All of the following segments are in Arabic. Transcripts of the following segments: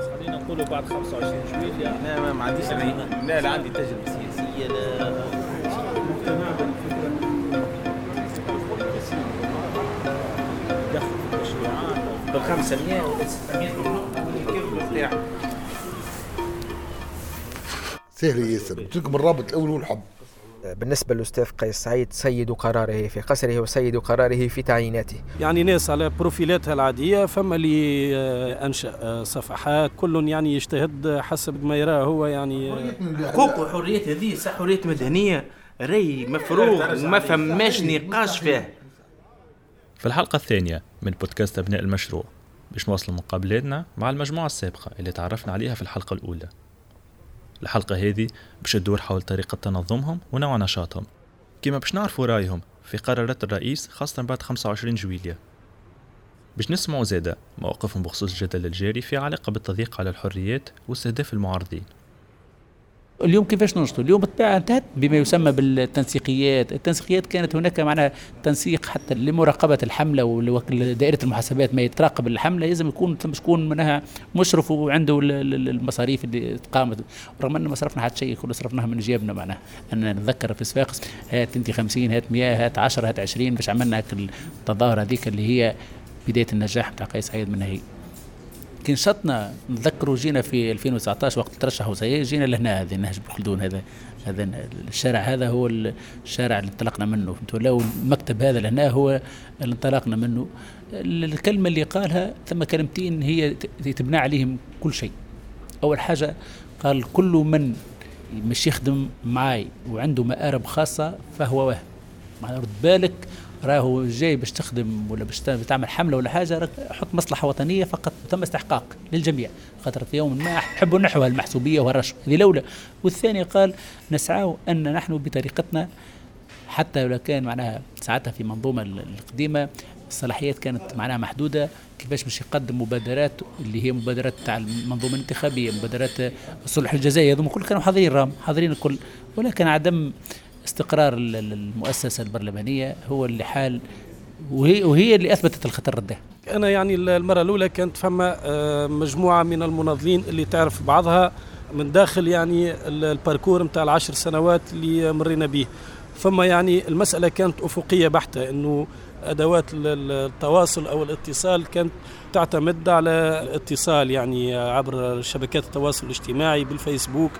خلينا نقولوا بعد 25 جويلية لا ما, ما عنديش لا لا عندي تجربة سياسية لا دخل في التشريعات بال 500 ولا 600 كيف بتاع سهل ياسر قلت لكم الرابط الأول هو الحب بالنسبة للأستاذ قيس سعيد سيد قراره في قصره وسيد قراره في تعييناته. يعني ناس على بروفيلاتها العادية فما اللي آه، أنشأ آه، صفحات. كل يعني يجتهد حسب ما يراه هو يعني آه، حقوق وحريات هذه صح حريات مدنية. راي مفروغ ما فماش نقاش فيه. في الحلقة الثانية من بودكاست أبناء المشروع باش نواصل مقابلاتنا مع المجموعة السابقة اللي تعرفنا عليها في الحلقة الأولى. الحلقة هذه باش تدور حول طريقة تنظمهم ونوع نشاطهم كما باش نعرفوا رأيهم في قرارات الرئيس خاصة بعد 25 جويلية. باش نسمعوا زادة مواقفهم بخصوص الجدل الجاري في علاقة بالتضييق على الحريات واستهداف المعارضين. اليوم كيفاش ننشطوا؟ اليوم الطبيعه انتهت بما يسمى بالتنسيقيات، التنسيقيات كانت هناك معناها تنسيق حتى لمراقبة الحملة ودائره المحاسبات ما يتراقب الحملة. لازم يكون شكون منها مشرف وعنده ال- ال- المصاريف اللي قامت رغم أن ما صرفنا حتى شيء كله صرفناها من جيبنا معناها. ان نتذكر في صفاقس هات أنت 50 هات 100 هات 10 هات 20 باش عملنا التظاهرة هذيك اللي هي بداية النجاح بتاع قيس سعيد من هي. كي نشطنا نتذكروا جينا في 2019 وقت ترشحوا سي جينا لهنا هذا نهج بن خلدون هذا هذا الشارع هذا هو الشارع اللي انطلقنا منه. فهمتوا لو المكتب هذا لهنا هو اللي انطلقنا منه. الكلمة اللي قالها ثم كلمتين هي تبنى عليهم كل شيء. أول حاجة قال كل من مش يخدم معاي وعنده مآرب خاصة فهو وهم. معناها رد بالك راهو جاي باش تخدم ولا باش تعمل حملة ولا حاجة راك حط مصلحة وطنية فقط وتم استحقاق للجميع. خاطر في يوم ما نحبوا نحو المحسوبية والرشوة. هذه الأولى. والثاني قال نسعى أن نحن بطريقتنا حتى لو كان معناها ساعتها في منظومة ال- القديمة الصلاحيات كانت معناها محدودة كيفاش باش يقدم مبادرات اللي هي مبادرات تاع المنظومة الانتخابية مبادرات الصلح الجزائي هذوما كل كانوا حاضرين راهم حاضرين الكل. ولكن عدم استقرار ال- ال- المؤسسة البرلمانية هو اللي حال وهي, وهي اللي أثبتت الخطر ده. أنا يعني المرة الأولى كانت فما آه، مجموعة من المناضلين اللي تعرف بعضها من داخل يعني ال- الباركور نتاع العشر سنوات اللي مرينا به فما يعني المسألة كانت أنه أدوات ال- ال- التواصل أو الاتصال كانت تعتمد على الاتصال يعني عبر شبكات التواصل الاجتماعي بالفيسبوك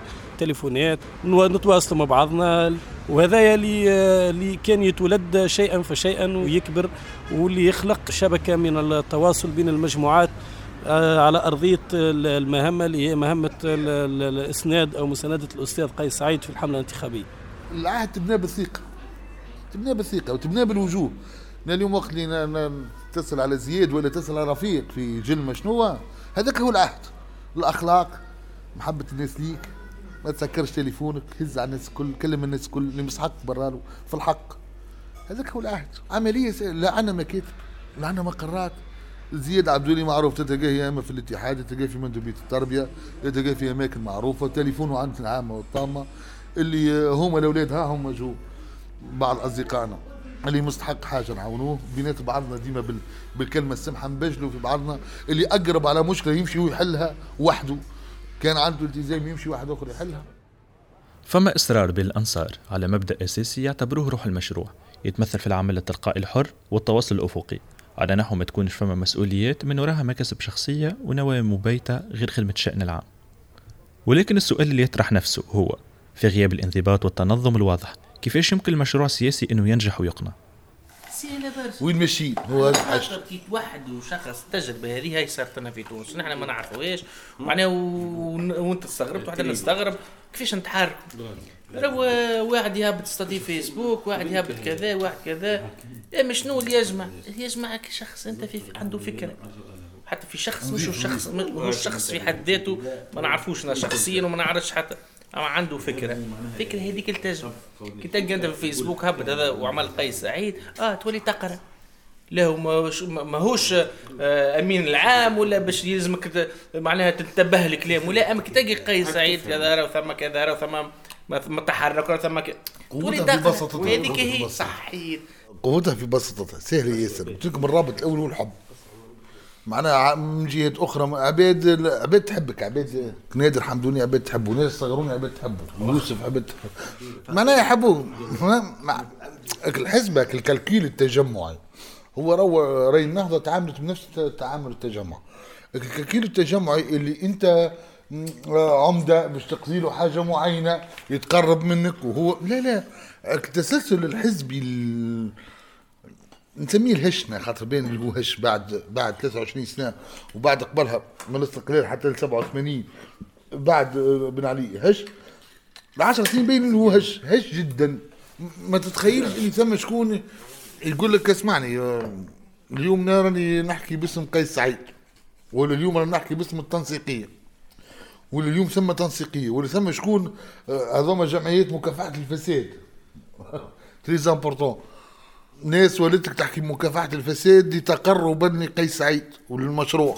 تليفونات نو- نتواصلوا مع بعضنا. وهذا اللي كان يتولد شيئا فشيئا ويكبر واللي يخلق شبكة من التواصل بين المجموعات آه، على أرضية ال- المهمة اللي هي مهمة ال- ال- الإسناد أو مساندة الأستاذ قيس سعيد في الحملة الانتخابية. العهد تبناه بالثقة. تبناه بالثقة وتبناه بالوجوه. أنا اليوم وقت اللي تتصل على زياد ولا تتصل على رفيق في جلمة شنو هذاك هو العهد. الأخلاق محبة الناس ليك. ما تسكرش تليفونك هز على الناس الكل كلم الناس الكل اللي مستحق براله في الحق. هذاك هو العهد. عملية عندنا مكاتب لا عندنا مقرات زياد عبدولي معروف تلقاه يا إما في الاتحاد تلقاه في مندوبيه التربية تلقاه في أماكن معروفة تليفونه عند العامة والطامة. اللي هما الأولاد ها هم جو بعض أصدقائنا. اللي مستحق حاجة نعاونوه بينات بعضنا ديما بال... بالكلمة السمحة نبجلوا في بعضنا. اللي أقرب على مشكلة يمشي ويحلها وحده. كان عنده التزام يمشي واحد آخر يحلها. فما إصرار بين الأنصار على مبدأ أساسي يعتبروه روح المشروع يتمثل في العمل التلقائي الحر والتواصل الأفقي. على نحو ما تكونش فما مسؤوليات من وراها مكاسب شخصية ونوايا مبيتة غير خدمة الشأن العام. ولكن السؤال اللي يطرح نفسه هو في غياب الانضباط والتنظم الواضح كيفاش يمكن المشروع السياسي أنه ينجح ويقنع؟ سهله برشا وين ماشيين هو هذا الحاجة. خاطر كي واحد وشخص التجربه هذه هاي صارت لنا في تونس. نحن ما نعرفوهاش معناها وانت استغربت وحنا نستغرب كيفاش نتحرك راهو واحد يهبط ستاتي فيسبوك واحد يهبط كذا واحد كذا. اما شنو اللي يجمع؟ يجمع شخص أنت في عنده فكرة. حتى في شخص مش شخص مش شخص في حد ذاته. ما نعرفوش أنا شخصيا وما نعرفش حتى. أما عنده فكرة. فكرة هذيك التجربه كي تلقى أنت في الفيسبوك هبط هذا وعمل قيس سعيد آه تولي تقرأ. لا هو ماهوش آه، أمين العام ولا باش يلزمك معناها تنتبه لكلام ولا أما كي تلقى قيس سعيد كذا راه ثم كذا راه ثم ما ثم تحرك راه ثم تولي قوتها في تقرأ. وهذيك هي. صحيح. قوتها في بساطتها سهل ياسر. قلت لكم الرابط الأول هو الحب معناها من جهة أخرى عباد عباد تحبك عباد نادر حمدوني عباد تحبه ناس صغروني عباد تحبه يوسف عباد تحبه. معناها يحبوه. الحسبه الكالكيل التجمعي هو رو راي النهضة تعاملت بنفس تعامل التجمع. الكالكيل التجمعي اللي أنت عمدة باش تقضي له حاجة معينة يتقرب منك وهو لا لا. التسلسل الحزبي نسميه الهشنا خاطر بين اللي هو هش بعد بعد 23 سنة وبعد قبلها من الاستقلال حتى ل 87 بعد بن علي. هش؟ 10 سنين بين اللي هو هش. هش جدا. ما تتخيلش اني ثم شكون يقول لك اسمعني اليوم راني نحكي باسم قيس سعيد ولا اليوم راني نحكي باسم التنسيقية ولا اليوم ثم تنسيقية ولا ثم شكون آه، هذوما جمعيات مكافحة الفساد. تريز امبورتون ناس ولدتك تحكي مكافحة الفساد لتقربا لقيس سعيد وللمشروع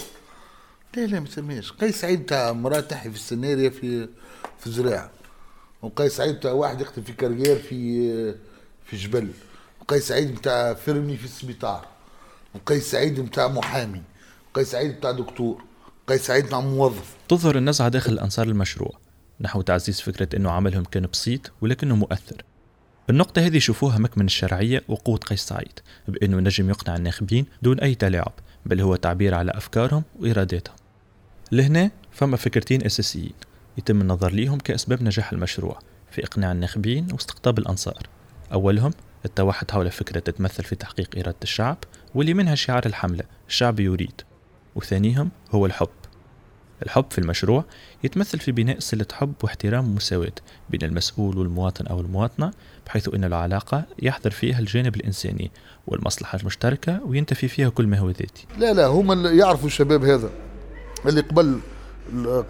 لا لا ما تسميش قيس سعيد تاع مرأة تحي في السنارية في في زراعة. وقيس سعيد تاع واحد يخدم في كارير في في جبل. وقيس سعيد بتاع فرمي في السبيطار. وقيس سعيد بتاع محامي. وقيس سعيد بتاع دكتور. قيس سعيد بتاع موظف. تظهر النزعة داخل الأنصار المشروع. نحو تعزيز فكرة أنه عملهم كان بسيط ولكنه مؤثر. النقطة هذه يشوفوها مكمن الشرعية وقوة قيس سعيد بأنه نجم يقنع الناخبين دون أي تلاعب بل هو تعبير على أفكارهم وإراداتهم. لهنا فما فكرتين أساسيين يتم النظر ليهم كأسباب نجاح المشروع في إقناع الناخبين واستقطاب الأنصار. أولهم التوحد حول فكرة تتمثل في تحقيق إرادة الشعب واللي منها شعار الحملة الشعب يريد. وثانيهم هو الحب. الحب في المشروع يتمثل في بناء صلة حب واحترام ومساواة بين المسؤول والمواطن أو المواطنة بحيث أن العلاقة يحضر فيها الجانب الإنساني والمصلحة المشتركة وينتفي فيها كل ما هو ذاتي. لا لا هم اللي يعرفوا الشباب هذا اللي قبل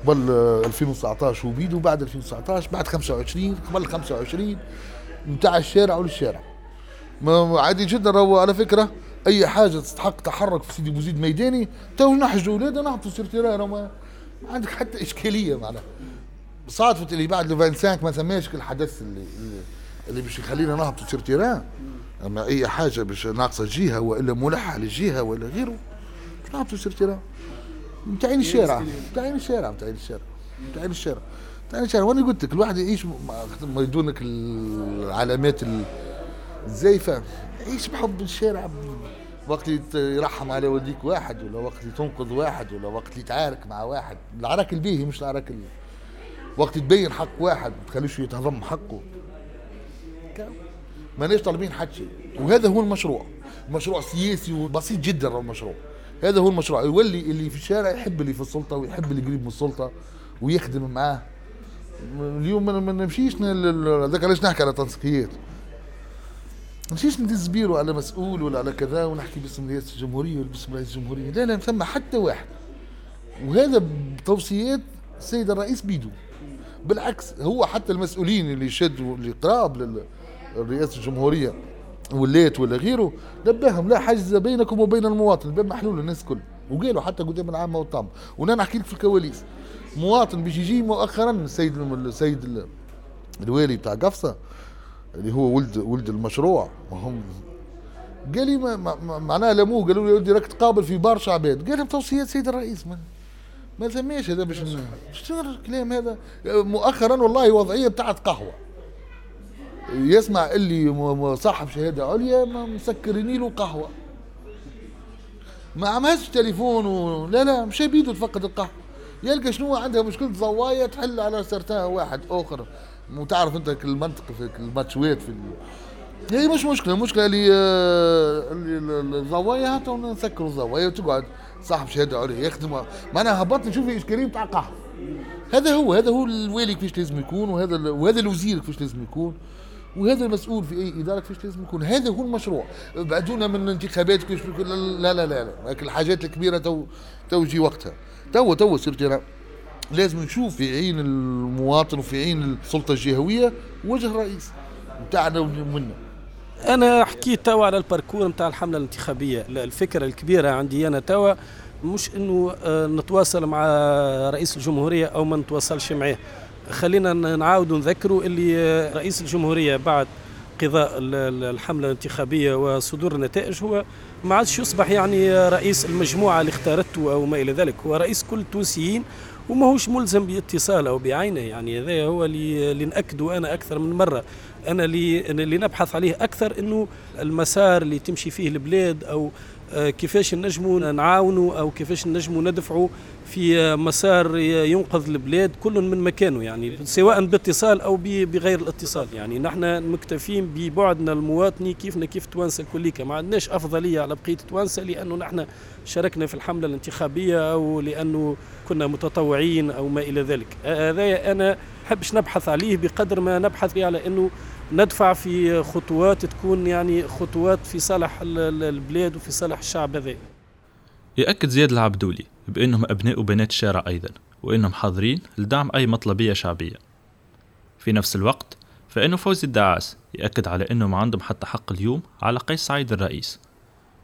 قبل 2019 وبيدو بعد 2019 بعد 25 قبل 25 نتاع الشارع وللشارع ما عادي جدا راهو على فكرة أي حاجة تستحق تحرك في سيدي بوزيد ميداني تو نحجوا ولاده نعطوا sur terrain ما عندك حتى إشكالية معناها. صادفت اللي بعد 25 ما سماش الحدث اللي اللي باش يخلينا نهبطوا sur terrain أما أي حاجة باش ناقصة جهة وإلا ملحة للجهه ولا غيره باش نهبطوا sur terrain متاعين الشارع متاعين الشارع متاعين الشارع متاعين الشارع متاعين الشارع. وأنا قلت لك الواحد يعيش ما يدونك العلامات الزايفة. يعيش بحب الشارع. وقت يرحم على وديك واحد ولا وقت تنقذ واحد ولا وقت يتعارك مع واحد. العراك البيهي مش العراك ال... وقت تبين حق واحد ما تخليش يتهضم حقه. ماناش طالبين حد شيء. وهذا هو المشروع. مشروع سياسي وبسيط جدا المشروع هذا هو المشروع. يولي اللي في الشارع يحب اللي في السلطة ويحب اللي قريب من السلطة ويخدم معاه. اليوم ما نمشيش هذاك علاش نحكي على تنسيقيات. مشيش ندز بيرو على مسؤول ولا على كذا ونحكي باسم رئاسه الجمهورية ولا باسم رئيس الجمهورية. لا لا ثم حتى واحد. وهذا بتوصيات السيد الرئيس بيدو بالعكس هو حتى المسؤولين اللي شدوا اللي قراب لرئاسه الجمهورية وليت ولا غيره نبههم لا حاجز بينكم وبين المواطن الباب محلول للناس الكل. وقالوا حتى قدام العامة والطامة. وأنا نحكي لك في الكواليس. مواطن باش يجي مؤخرا السيد السيد الوالي بتاع قفصة اللي هو ولد ولد المشروع. وهم قال لي ما معناها لموه قالوا لي ولدي راك تقابل في برشا عباد قال لهم توصيات سيد الرئيس ما ما ثماش هذا باش شنو الكلام هذا. مؤخرا والله وضعية بتاعت قهوة. يسمع اللي صاحب شهادة عليا مسكرين له قهوة. ما عملش تليفون و... لا لا مش بيده تفقد القهوة. يلقى شنو عندها مشكلة زوايه تحل على سرتان واحد آخر. وتعرف انت المنطق في الماتشوات في هي مش مشكلة المشكلة اللي آه، اللي الزوايا هاتوا نسكروا الزوايا وتقعد صاحب شهاده عليا يخدم معناها هبطت نشوف الاشكاليه بتاع قهوه هذا هو هذا هو الوالي كيفاش لازم يكون وهذا وهذا الوزير كيفاش لازم يكون وهذا المسؤول في أي إدارة كيفاش لازم يكون. هذا هو المشروع. بعدونا من الانتخابات كيفاش لا لا لا لا الحاجات الكبيرة تو تو يجي وقتها. تو تو sur terrain لازم نشوف في عين المواطن وفي عين السلطة الجهوية وجه الرئيس بتاعنا ومنا أنا حكيت توا على ال parcours نتاع الحملة الانتخابية. الفكرة الكبيرة عندي أنا توا مش إنه آه، نتواصل مع رئيس الجمهورية أو ما نتواصلش معاه. خلينا نعاود نذكروا اللي آه، رئيس الجمهورية بعد قضاء ال- ال- الحملة الانتخابية وصدور النتائج هو ما عادش يصبح يعني رئيس المجموعة اللي اختارته أو ما إلى ذلك. هو رئيس كل التونسيين وما هوش ملزم باتصال أو بعينه يعني هذا هو اللي, اللي نأكده أنا أكثر من مرة. أنا اللي, نبحث عليه أكثر أنه المسار اللي تمشي فيه البلاد آه، كيفاش نجموا نعاونوا أو كيفاش نجموا ندفعوا في مسار ينقذ البلاد كل من مكانه يعني سواء باتصال أو بغير الاتصال. يعني نحن مكتفين ببعدنا المواطني كيفنا كيف توانسة الكليكا ما عندناش أفضلية على بقية توانسة لأنه نحن شاركنا في الحملة الانتخابية أو لأنه كنا متطوعين أو ما إلى ذلك. هذا أنا حبش نبحث عليه بقدر ما نبحث على أنه ندفع في خطوات تكون يعني خطوات في صالح ال- ال- البلاد وفي صالح الشعب هذا. يأكد زياد العبدولي بأنهم أبناء وبنات الشارع أيضا وأنهم حاضرين لدعم أي مطلبية شعبية. في نفس الوقت فإنه فوزي الدعاس يأكد على أنه ما عندهم حتى حق اليوم على قيس سعيد الرئيس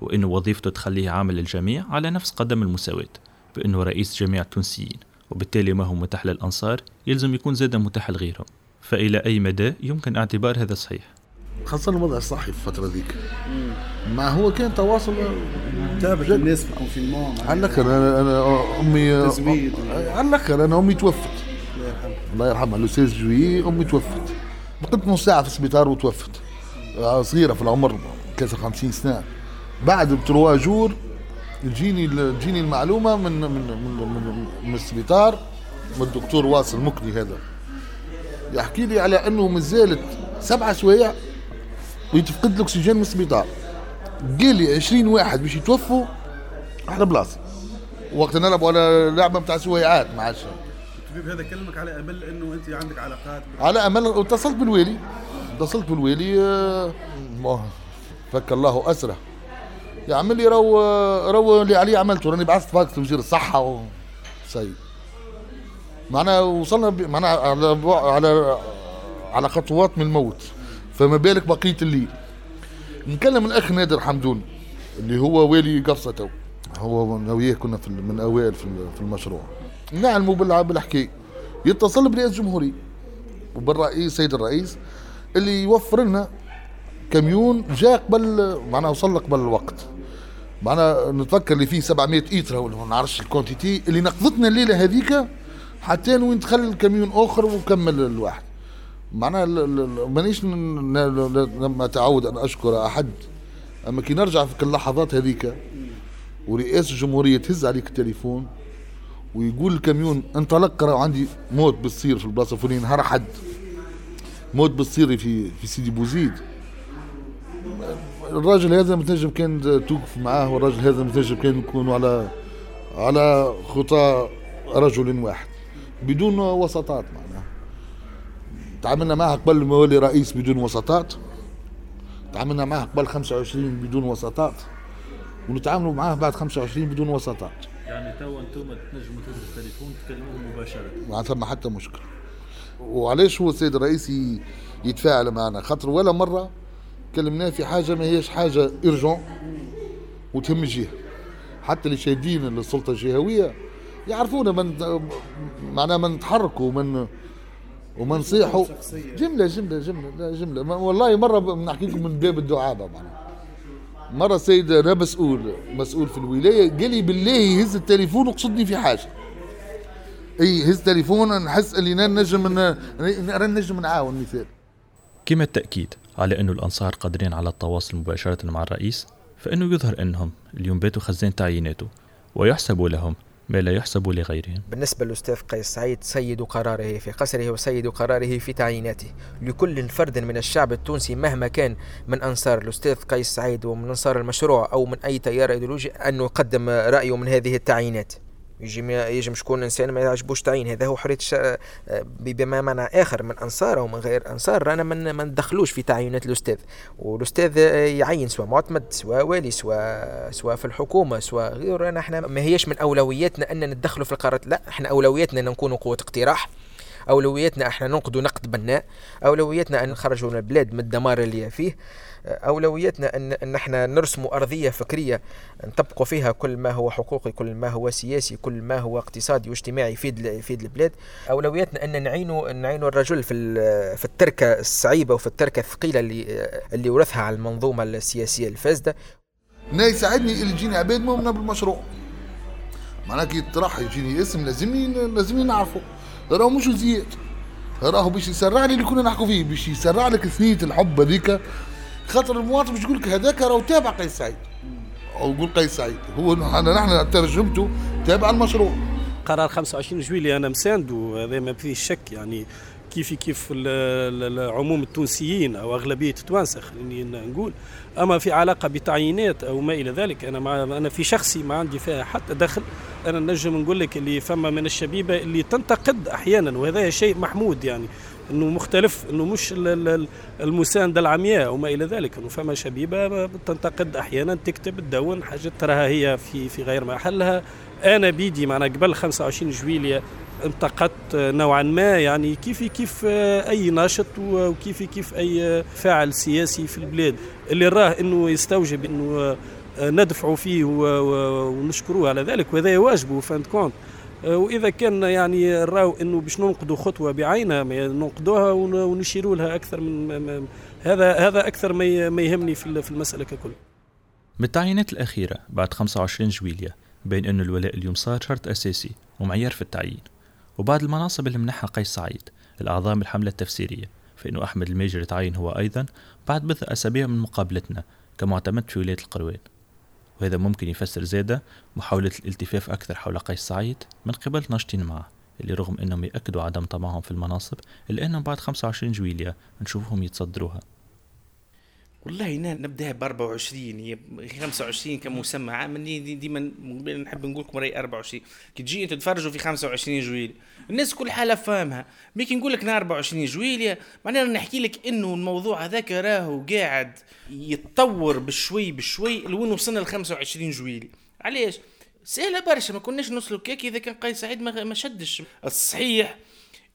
وأنه وظيفته تخليه عامل للجميع على نفس قدم المساواة بأنه رئيس جميع التونسيين وبالتالي ما هو متاح للأنصار يلزم يكون زادا متاح لغيرهم. فإلى أي مدى يمكن اعتبار هذا صحيح خاصة الوضع الصحي في الفترة ذيك. ما هو كان تواصل تابت الناس في ال confinement. على الآخر أنا أنا امي. على الآخر أنا أمي توفت. الله يرحمها لو 16 جويي أمي توفت. بقيت نص ساعة في السبيطار وتوفت. آه، صغيرة في العمر كاسر 50 سنة. بعد ب trois jours تجيني تجيني المعلومة من من من, من, من السبيطار. من الدكتور واصل مكني هذا. يحكي لي على انه مازالت سبعة سوايع ويتفقد الأكسجين من السبيطار. قال لي 20 واحد باش يتوفوا على بلاصة. وقت نلعبوا على لعبة بتاع سويعات ما عادش. الطبيب هذا كلمك على أمل إنه أنت عندك علاقات على أمل اتصلت بالوالي. اتصلت بالوالي آه، فك الله أسره. يعمل لي رو رو اللي عليه عملته راني بعثت فاكس لوزير الصحة و سيء معنا وصلنا ب- معنا على على على خطوات من الموت. فما بالك بقية الليل. نكلم الأخ نادر حمدون اللي هو والي قفصه تو. هو من وياه كنا في من أوائل في ال- في المشروع. نعلموا بالحكايه يتصل برئاسه الجمهوريه وبالرئيس سيد الرئيس اللي يوفر لنا كميون جاء قبل معناها وصل قبل الوقت معناها نتفكر اللي فيه 700 ايترا ولا ما نعرفش ال quantité اللي نقذتنا الليلة هذيك حتى وين دخل كميون آخر وكمل الواحد. معناها مانيش لما تعود أن أشكر أحد أما كي نرجع في اللحظات هذيك ورئاسه الجمهورية تهز عليك التليفون ويقول الكاميون انطلق راه عندي موت بتصير في البلاصة الفلانية نهار حد موت بتصير في في سيدي بوزيد. الراجل هذا متنجم كان توقف معاه والراجل هذا متنجم كان يكونوا على على خطى رجل واحد. بدون وسطات معناها. تعاملنا معه قبل ما يولي رئيس بدون وسطات. تعاملنا معه قبل 25 بدون وسطات. ونتعاملوا معاه بعد 25 بدون وسطات. يعني توا أنتم تنجموا تهزوا التليفون تكلموهم مباشرة. ما ثم حتى مشكلة. وعلاش هو السيد الرئيس يتفاعل معنا؟ خاطر ولا مرة كلمناه في حاجة ما هيش حاجة ارجون وتهم الجهة. حتى اللي شاهدين السلطة الجهوية يعرفونا من معناها من نتحركوا ومن وما نصيحوا جملة جملة جملة لا جملة. ما- والله مرة نحكي لكم من باب الدعابة معناها. مرة سيد أنا مسؤول مسؤول في الولاية قال لي بالله يهز التليفون وقصدني في حاجة. إي هز تليفون نحس اللي أنا نجم ن- أنا نجم نعاون مثال. كما التأكيد على أنه الأنصار قادرين على التواصل مباشرة مع الرئيس فإنه يظهر أنهم اليوم باتوا خزان تعييناته ويحسب لهم ما لا يحسب لغيرهم بالنسبة للأستاذ قيس سعيد سيد قراره في قصره وسيد قراره في تعييناته. لكل فرد من الشعب التونسي مهما كان من أنصار الأستاذ قيس سعيد ومن أنصار المشروع أو من أي تيار أيديولوجي أن يقدم رأيه من هذه التعيينات. يجي يجم شكون إنسان ما يعجبوش تعيين هذا هو حرية. بما معنى آخر من أنصار أو من غير أنصار رانا ما ندخلوش في تعيينات الأستاذ. والأستاذ يعين سواء معتمد سواء والي سواء سواء في الحكومة سواء غير رانا إحنا ما هيش من أولوياتنا ان ندخلوا في القرارات لا إحنا أولوياتنا أن نكونوا قوة اقتراح. أولوياتنا إحنا ننقدوا نقد بناء أولوياتنا أن نخرجوا البلاد من الدمار اللي فيه أولوياتنا أن أن إحنا نرسموا أرضية فكرية نطبقوا فيها كل ما هو حقوقي كل ما هو سياسي كل ما هو اقتصادي واجتماعي يفيد يفيد البلاد. أولوياتنا أن نعينوا نعينوا الرجل في في التركة الصعيبة وفي التركة الثقيلة اللي اللي ورثها على المنظومة السياسية الفاسدة. نا يساعدني اللي يجيني عباد مؤمنة بالمشروع. معناها كي يطرح يجيني اسم لازمني لازمني نعرفه راهو مش زياد راهو باش يسرع لي اللي كنا نحكوا فيه باش يسرع لك ثنيه الحب هذيك. خاطر المواطن باش يقول لك هذاك راهو تابع قيس سعيد. أو يقول قيس سعيد. هو نحن ترجمته تابع المشروع. قرار 25 جويلية أنا مساند وهذا ما فيه شك يعني. كيف كيف العموم التونسيين أو أغلبية التوانسة خليني نقول. أما في علاقة بتعيينات أو ما إلى ذلك أنا مع أنا في شخصي ما عندي فيها حتى دخل. أنا نجم نقول لك اللي فما من الشبيبة اللي تنتقد أحيانا وهذا شيء محمود يعني إنه مختلف إنه مش المسانده العمياء وما إلى ذلك. إنه فما شبيبة تنتقد أحيانا تكتب تدون حاجات تراها هي في في غير محلها. أنا بيدي معنا قبل 25 جويلية انتقدت نوعا ما يعني كيف كيف أي ناشط وكيف كيف أي فاعل سياسي في البلاد اللي راه إنه يستوجب إنه ندفعوا فيه ونشكروه على ذلك وهذا واجبه فانت كونت وإذا كان يعني راو إنه باش ننقدوا خطوة بعينها ننقدوها ونشيروا لها أكثر من هذا هذا أكثر ما يهمني في المسألة ككل. بالتعيينات الأخيرة بعد 25 جويليا بين انه الولاء اليوم صار شرط أساسي ومعيار في التعيين. وبعد المناصب اللي منحها قيس سعيد الأعضاء الحملة التفسيرية فإنه أحمد الميجر تعين هو أيضا بعد بضع أسابيع من مقابلتنا كمعتمد في ولاية القروان وهذا ممكن يفسر زادة محاولة الالتفاف أكثر حول قيس سعيد من قبل ناشطين معه اللي رغم أنهم يأكدوا عدم طمعهم في المناصب إلا أنهم بعد 25 جويليا نشوفهم يتصدروها. والله نبدأها ب 24 هي 25 كمسمى عام ديما نحب نقول لكم رأي 24 كي تجي تتفرجوا في 25 جويلية الناس كل حالة فاهمها. مي كي نقول لك 24 جويلية معناها نحكي لك إنه الموضوع هذاك راهو قاعد يتطور بشوي بشوي لوين وصلنا ل 25 جويلية علاش؟ سهلة برشا ما كناش نوصلوا كيك إذا كان قيس سعيد ما شدش. الصحيح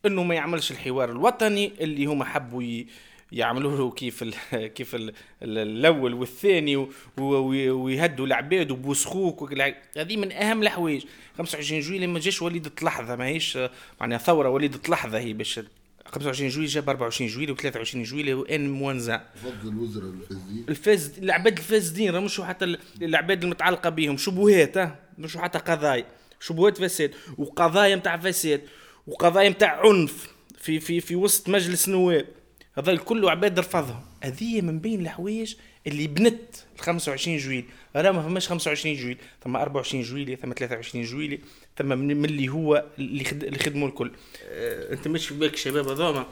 إنه ما يعملش الحوار الوطني اللي هما حبوا يعملوا له كيف ال كيف ال الأول والثاني ويهدوا العباد وبوسخوك هذه من أهم الحوايج 25 جويلية ما جاش وليدة لحظة ماهيش معناها ثورة وليدة لحظة هي باش 25 جويلية جاب 24 جويلية و23 جويلية وان موزع فضل الوزراء الفاسدين. الفاسد العباد الفاسدين مش حتى العباد المتعلقة بهم. شبهات مش حتى قضايا. شبهات فساد وقضايا نتاع فساد وقضايا نتاع عنف في في في وسط مجلس النواب هذا كله عباد رفضهم هذه من بين الحوايج اللي بنت ال 25 جويل راه ما فماش 25 جويل ثم 24 جويل ثم 23 جويل ثم من اللي هو اللي, خد... اللي خدموا الكل. أه أنت مش في بالك الشباب هذوما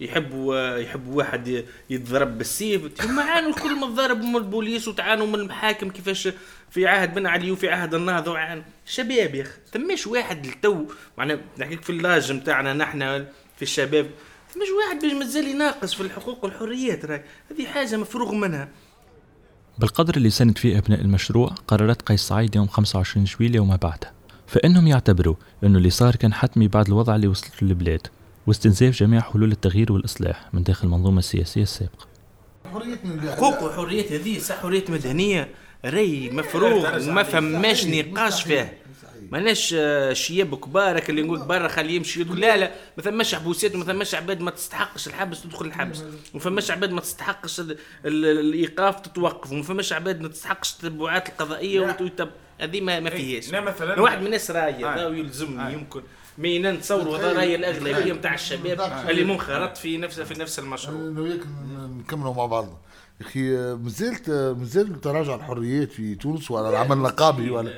يحبوا يحبوا واحد يتضرب بالسيف؟ هم عانوا الكل من البوليس وتعانوا من المحاكم كيفاش في عهد بن علي وفي عهد النهضة وعانوا. شباب يا أخي ثماش واحد التو معناها نحكيك في اللاج نتاعنا نحن في الشباب. مش واحد باش مازال يناقص في الحقوق والحريات راي هذه حاجة مفروغ منها. بالقدر اللي سند فيه أبناء المشروع قررت قيس سعيد يوم 25 جويلية وما بعدها فإنهم يعتبروا أنه اللي صار كان حتمي بعد الوضع اللي وصلت له البلاد واستنزاف جميع حلول التغيير والإصلاح من داخل المنظومة السياسية السابقة. حقوق وحريات هذه صح حريات مدنية. رأي مفروغ ما فماش نقاش فيه ماناش آه، شياب كبار اللي نقول برا خليه يمشي يقول لا لا ما ثماش حبوسات وما ثماش عباد ما تستحقش الحبس تدخل الحبس. وما فماش عباد ما تستحقش الإيقاف تتوقف. وما فماش عباد ما تستحقش التبعات القضائية وتب... هذه ما, ما فيهاش. لا مثلا واحد من الناس راي هذا يلزمني يمكن. مينا نتصوروا هذا راي الأغلبية نتاع الشباب اللي منخرط في نفس في نفس المشروع. نكملوا مع بعض. أخي مازلت مازال تراجع الحريات في تونس ولا العمل النقابي ولا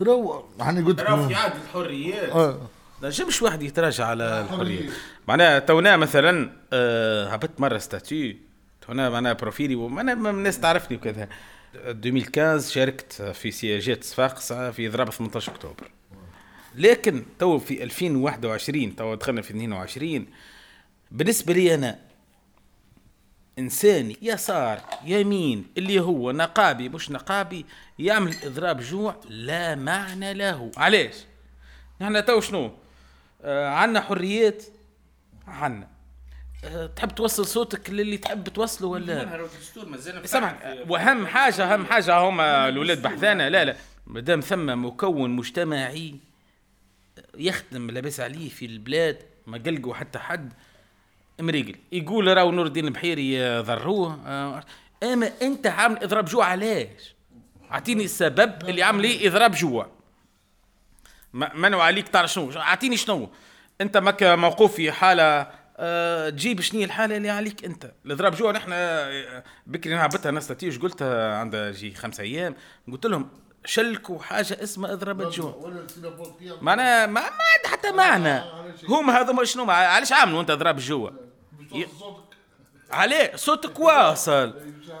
رو يعني قلت في عهد الحريات آه. لا مش واحد يتراجع على الحرية. معناها تونا مثلا آه هبطت مرة statut. تونا معناها profil ي وأنا الناس تعرفني وكذا. 2015 شاركت في سياجات صفاقس في ضرب 18 أكتوبر. لكن تو في 2021 تو دخلنا في 22 بالنسبة لي أنا انساني يسار يمين اللي هو نقابي مش نقابي يعمل إضراب جوع لا معنى له. علاش؟ نحن تو شنو؟ آه عندنا حريات عنا. أه، تحب توصل صوتك للي تحب توصله ولا؟ سمع واهم حاجة اهم حاجة هما الاولاد بحذانا لا لا. مادام ثم مكون مجتمعي يخدم لاباس عليه في البلاد ما قلقوا حتى حد. مريقل. يقول راهو نور الدين البحيري ضروه. آه، أما أنت عامل إضراب جوع علاش؟ اعطيني السبب اللي عامل إيه إضراب جوع. منو عليك تعرف شنو؟ اعطيني شنو؟ أنت ماك موقوف في حالة أه تجيب شنو الحالة اللي عليك أنت؟ الإضراب جوع نحن آه، بكري أنا عبتها ناس تاتيش قلتها؟ عندها جي خمسة أيام. قلت لهم شلكوا حاجة اسمها إضراب الجوع. معناها ما ما عندها حتى معنى. هم هذوما شنو علاش عاملوا أنت إضراب الجوع عليه صوتك واصل.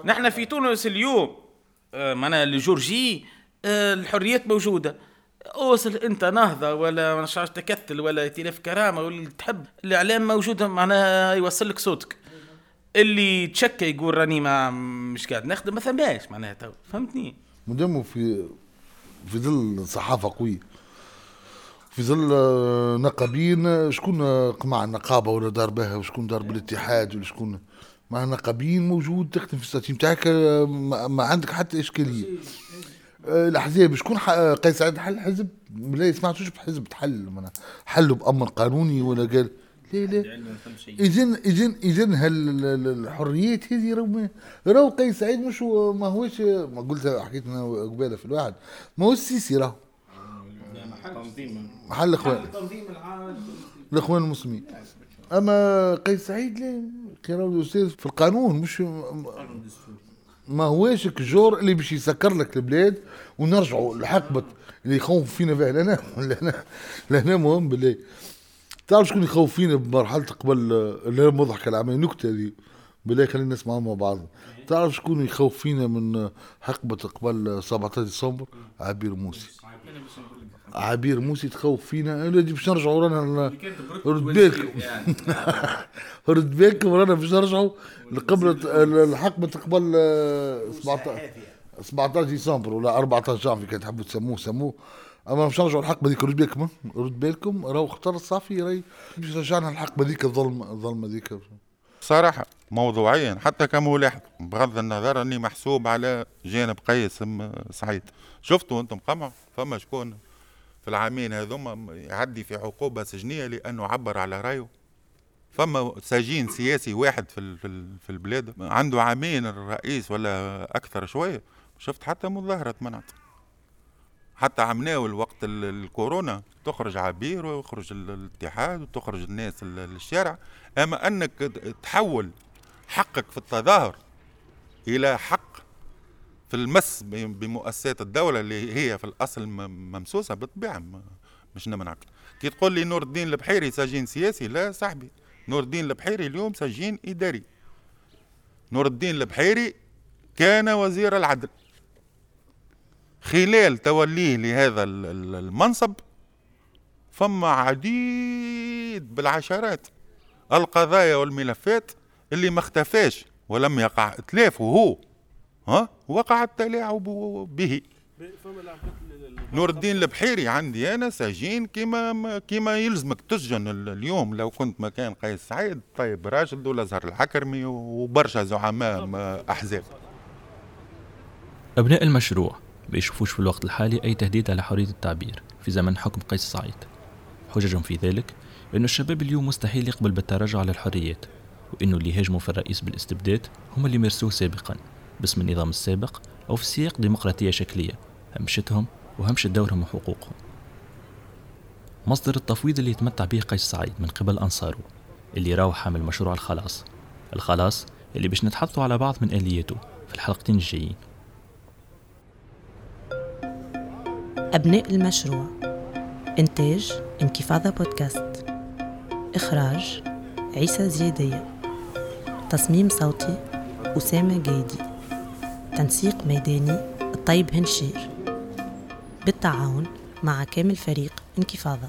نحن في تونس اليوم آه، معناها الجورجي آه، الحريات موجودة. أوصل أنت نهضة ولا مش عارف تكتل ولا ائتلاف كرامة ولا اللي تحب. الإعلام موجوده معناها يوصل لك صوتك. اللي تشكى يقول راني ما مش قاعد نخدم ما ثماش معناها تو. فهمتني؟ مدامه في في ظل صحافة قوية. في ظل آه، نقابين آه، شكون آه، قمع النقابة ولا دار بها وشكون دار بالاتحاد ولا شكون؟ مع نقابين موجود تخدم في الستيم تاعك ما عندك حتى إشكالية. آه، الأحزاب شكون قيس سعيد حل حزب؟ لا سمعتوش بحزب تحل حلوا بأمر قانوني ولا قال؟ لا لا. إذن إذن إذن هالحريات هذه راهو راهو قيس سعيد مش ما هوش ما قلت حكيت أنا قبيله في الواحد ما هو السيسي راهو. محل الاخوان الإخوان المسلمين. أما قيس سعيد لا كي راهو أستاذ في القانون مش ما هواش الجور اللي باش يسكر لك البلاد ونرجعوا لحقبة اللي يخوف فينا فيها لهنا لهنا لهنا مهم بالله. تعرف شكون يخوف فينا بمرحلة قبل اللي هي مضحكه العملية نكتة دي بالله خلينا نسمعها مع بعض. تعرف شكون يخوف فينا من حقبة قبل 17 ديسمبر؟ عبير موسي عبير موسي تخوف فينا. لي باش نرجعوا رانا رد بالكم رد بالكم رانا باش نرجعوا لقبل الحقبة قبل 17 17 ديسمبر ولا 14 جانفي كان تحبوا تسموه سموه. أما مش نرجعوا الحقبه ذيك رد بالكم رد بالكم راهو اختار الصافي راهي باش رجعنا الحقبه ذيك الظلمة الظلمه ذيك صراحة موضوعيا حتى كملاحظ بغض النظر اني محسوب على جانب قيس سعيد. شفتوا أنتم قمع؟ فما شكون؟ في العامين هذوما يعدي في عقوبة سجنية لأنه عبر على رأيه. فما سجين سياسي واحد في في ال- في البلاد عنده عامين الرئيس ولا أكثر شوية. شفت حتى مظاهرة منعت. حتى عملناه الوقت ال- الكورونا تخرج عبير ويخرج ال- الاتحاد وتخرج الناس ال- للشارع أما أنك تحول حقك في التظاهر إلى حق في المس بمؤسسات الدولة اللي هي في الأصل ممسوسة بالطبيعة مش نمنعك. كي تقول لي نور الدين البحيري سجين سياسي؟ لا صاحبي. نور الدين البحيري اليوم سجين إداري. نور الدين البحيري كان وزير العدل. خلال توليه لهذا ال- ال- المنصب فما عديد بالعشرات. القضايا والملفات اللي ما اختفاش ولم يقع. اتلاف وهو ها؟ وقع التلاعب به. نور الدين البحيري عندي أنا سجين كما كما يلزمك تسجن ال- اليوم لو كنت مكان قيس سعيد. طيب راشد ولا زهر الحكرمي وبرشا زعماء أحزاب. أبناء المشروع ما يشوفوش في الوقت الحالي أي تهديد على حرية التعبير في زمن حكم قيس سعيد. حججهم في ذلك أن الشباب اليوم مستحيل يقبل بالتراجع على الحريات وأنه اللي هاجموا في الرئيس بالإستبداد هم اللي مارسوه سابقا. باسم النظام السابق أو في سياق ديمقراطية شكلية. همشتهم وهمشت دورهم وحقوقهم. مصدر التفويض اللي يتمتع به قيس سعيد من قبل أنصاره اللي راهو حامل مشروع الخلاص. الخلاص اللي باش نتحدثوا على بعض من آلياته في الحلقتين الجايين. أبناء المشروع إنتاج انكفاضة بودكاست. إخراج عيسى زيادية. تصميم صوتي أسامة جايدي. تنسيق ميداني الطيب هنشير. بالتعاون مع كامل فريق انكفاضة